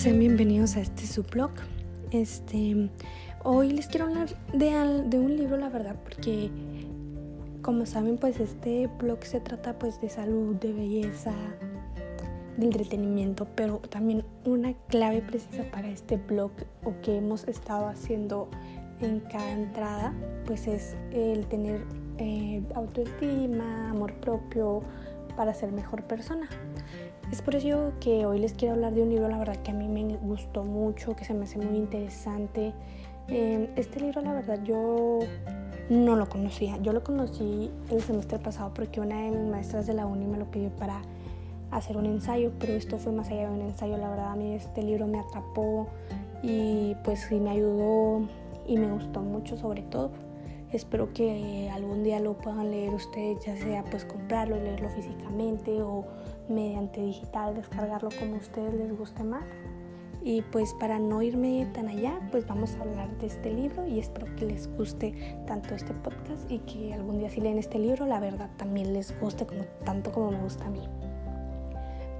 Sean bienvenidos a este subblog. Este, hoy les quiero hablar de, un libro, la verdad, porque como saben, pues este blog se trata pues de salud, de belleza, de entretenimiento, pero también una clave precisa para este blog o que hemos estado haciendo en cada entrada, pues es el tener eh, autoestima, amor propio para ser mejor persona. Es por ello que hoy les quiero hablar de un libro, la verdad que a mí me gustó mucho, que se me hace muy interesante. Em, este libro, la verdad, yo no lo conocía. Yo lo conocí el semestre pasado porque una de mis maestras de la uni me lo pidió para hacer un ensayo, pero esto fue más allá de un ensayo. La verdad, a mí este libro me atrapó y pues me ayudó y me gustó mucho sobre todo. Espero que algún día lo puedan leer ustedes, ya sea pues comprarlo y leerlo físicamente o mediante digital, descargarlo como a ustedes les guste más. Y pues para no irme tan allá, pues vamos a hablar de este libro y espero que les guste tanto este podcast y que algún día si leen este libro, la verdad también les guste como tanto como me gusta a mí.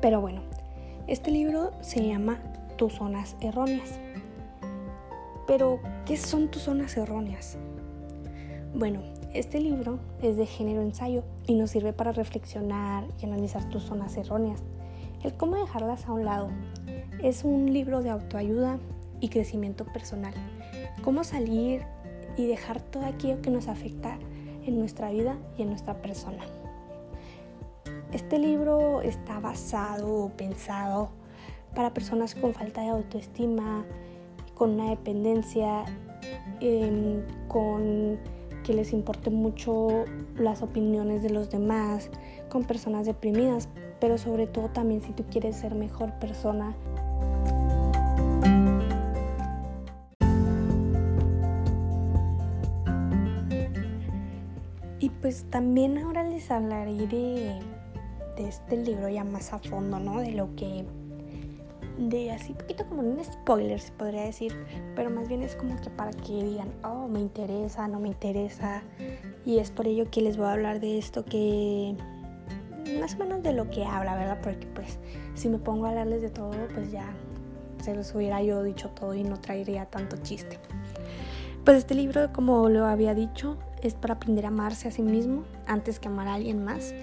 Pero bueno, este libro se llama Tus zonas erróneas. Pero, ¿qué son tus zonas erróneas? Bueno, este libro es de género ensayo y nos sirve para reflexionar y analizar tus zonas erróneas. El cómo dejarlas a un lado. Es un libro de autoayuda y crecimiento personal. Cómo salir y dejar todo aquello que nos afecta en nuestra vida y en nuestra persona. Este libro está basado o pensado para personas con falta de autoestima, con una dependencia, em, con que les importe mucho las opiniones de los demás, con personas deprimidas, pero sobre todo también si tú quieres ser mejor persona. Y pues también ahora les hablaré de, de este libro ya más a fondo, ¿no? De lo que de así poquito como un spoiler se podría decir, pero más bien es como que para que digan, oh, me interesa, no me interesa. Y es por ello que les voy a hablar de esto que más o menos de lo que habla, ¿verdad? Porque pues si me pongo a hablarles de todo, pues ya se los hubiera yo dicho todo y no traería tanto chiste. Pues este libro, como lo había dicho, es para aprender a amarse a sí mismo antes que amar a alguien más.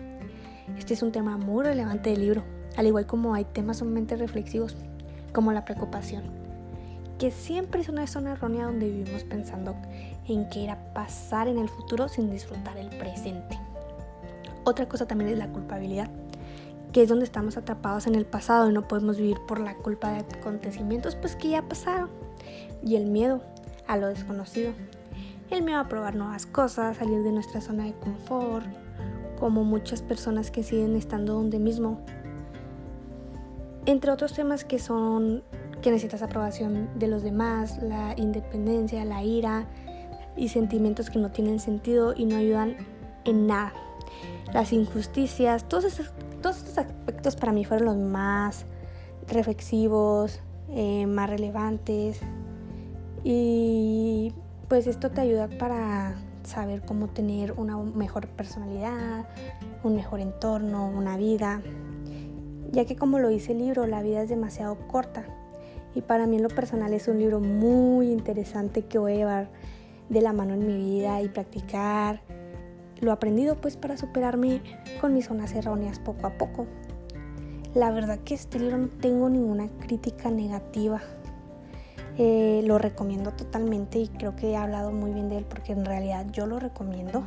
Este es un tema muy relevante del libro, al igual como hay temas sumamente reflexivos como la preocupación, que siempre es una zona errónea donde vivimos pensando en qué era pasar en el futuro sin disfrutar el presente. Otra cosa también es la culpabilidad, que es donde estamos atrapados en el pasado y no podemos vivir por la culpa de acontecimientos pues que ya pasaron. Y el miedo a lo desconocido, el miedo a probar nuevas cosas, salir de nuestra zona de confort, como muchas personas que siguen estando donde mismo entre otros temas que son que necesitas aprobación de los demás, la independencia, la ira y sentimientos que no tienen sentido y no ayudan en nada. Las injusticias, todos estos, aspectos para mí fueron los más reflexivos, eh, más relevantes y pues esto te ayuda para saber cómo tener una mejor personalidad, un mejor entorno, una vida ya que como lo dice el libro, la vida es demasiado corta. Y para mí en lo personal es un libro muy interesante que voy a llevar de la mano en mi vida y practicar lo aprendido pues para superarme con mis zonas erróneas poco a poco. La verdad que este libro no tengo ninguna crítica negativa. Eh, lo recomiendo totalmente y creo que he hablado muy bien de él porque en realidad yo lo recomiendo.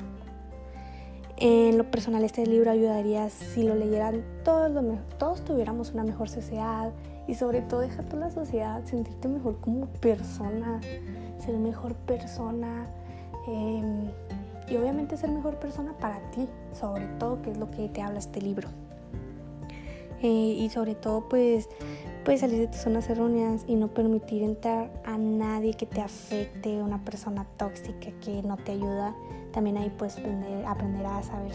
En lo personal este libro ayudaría si lo leyeran todos, todos tuviéramos una mejor sociedad y sobre todo deja toda la sociedad sentirte mejor como persona, ser mejor persona em, y obviamente ser mejor persona para ti, sobre todo que es lo que te habla este libro. Eh, y sobre todo pues puedes salir de tus zonas erróneas y no permitir entrar a nadie que te afecte, una persona tóxica que no te ayuda también ahí puedes aprender, aprender a saber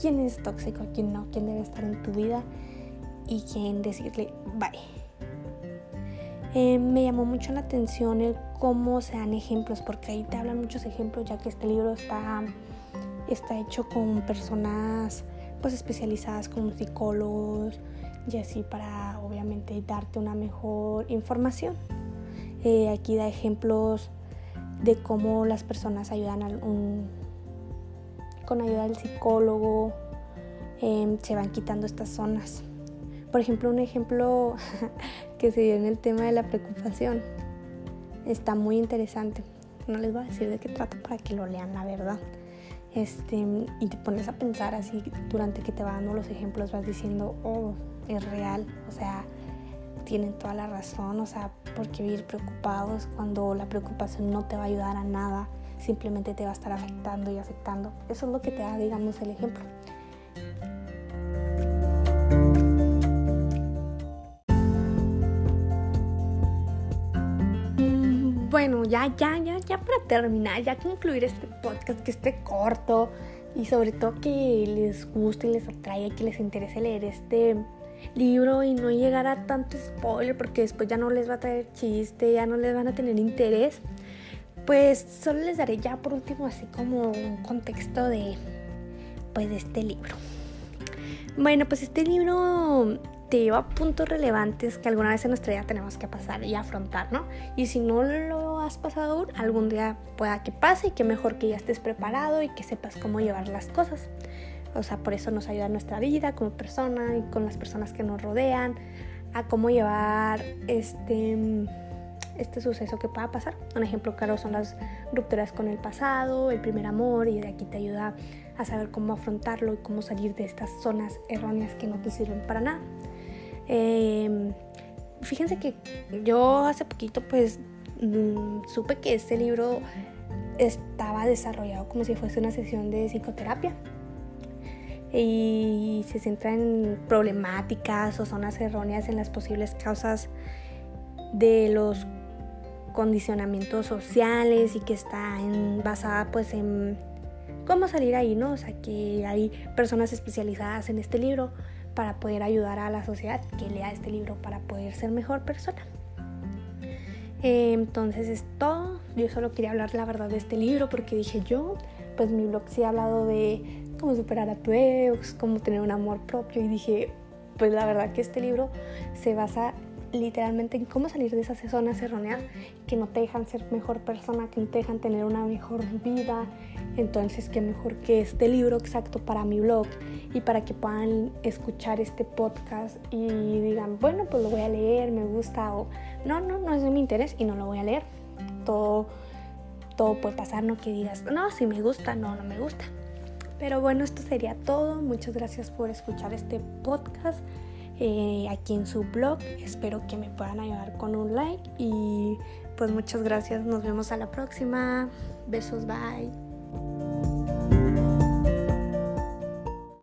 quién es tóxico, quién no, quién debe estar en tu vida y quién decirle bye. Eh, me llamó mucho la atención el cómo se dan ejemplos, porque ahí te hablan muchos ejemplos, ya que este libro está, está hecho con personas pues especializadas como psicólogos, y así para obviamente darte una mejor información. Eh, aquí da ejemplos de cómo las personas ayudan a un, con ayuda del psicólogo, em, se van quitando estas zonas. Por ejemplo, un ejemplo que se dio en el tema de la preocupación está muy interesante. No les voy a decir de qué trata para que lo lean, la verdad. Este, y te pones a pensar así durante que te va dando los ejemplos, vas diciendo, oh, es real, o sea, tienen toda la razón, o sea, ¿por qué vivir preocupados cuando la preocupación no te va a ayudar a nada? Simplemente te va a estar afectando y afectando. Eso es lo que te da, digamos, el ejemplo. Bueno, ya, ya, ya, ya para terminar, ya concluir este podcast que esté corto y sobre todo que les guste y les atraiga y que les interese leer este libro y no llegar a tanto spoiler porque después ya no les va a traer chiste, ya no les van a tener interés, pues solo les daré ya por último así como un contexto de pues de este libro. Bueno, pues este libro te lleva puntos relevantes que alguna vez en nuestra vida tenemos que pasar y afrontar, ¿no? Y si no lo has pasado aún, algún día pueda que pase y que mejor que ya estés preparado y que sepas cómo llevar las cosas. O sea, por eso nos ayuda en nuestra vida como persona y con las personas que nos rodean, a cómo llevar este, este suceso que pueda pasar. Un ejemplo claro son las rupturas con el pasado, el primer amor, y de aquí te ayuda a saber cómo afrontarlo y cómo salir de estas zonas erróneas que no te sirven para nada. Em, fíjense que yo hace poquito pues mm, supe que este libro estaba desarrollado como si fuese una sesión de psicoterapia y se centra en problemáticas o zonas erróneas en las posibles causas de los condicionamientos sociales y que está basada pues en cómo salir ahí, ¿no? O sea, que hay personas especializadas en este libro para poder ayudar a la sociedad que lea este libro para poder ser mejor persona. Entonces es todo. Yo solo quería hablar la verdad de este libro porque dije yo, pues mi blog sí ha hablado de cómo superar a tu ex, cómo tener un amor propio y dije, pues la verdad que este libro se basa literalmente en cómo salir de esas zonas erróneas que no te dejan ser mejor persona, que no te dejan tener una mejor vida. Entonces, qué mejor que este libro exacto para mi blog y para que puedan escuchar este podcast y digan, bueno, pues lo voy a leer, me gusta o no, no, no es de mi interés y no lo voy a leer. Todo, todo puede pasar, no que digas, no, si me gusta, no, no me gusta. Pero bueno, esto sería todo. Muchas gracias por escuchar este podcast eh, aquí en su blog. Espero que me puedan ayudar con un like y pues muchas gracias. Nos vemos a la próxima. Besos, bye.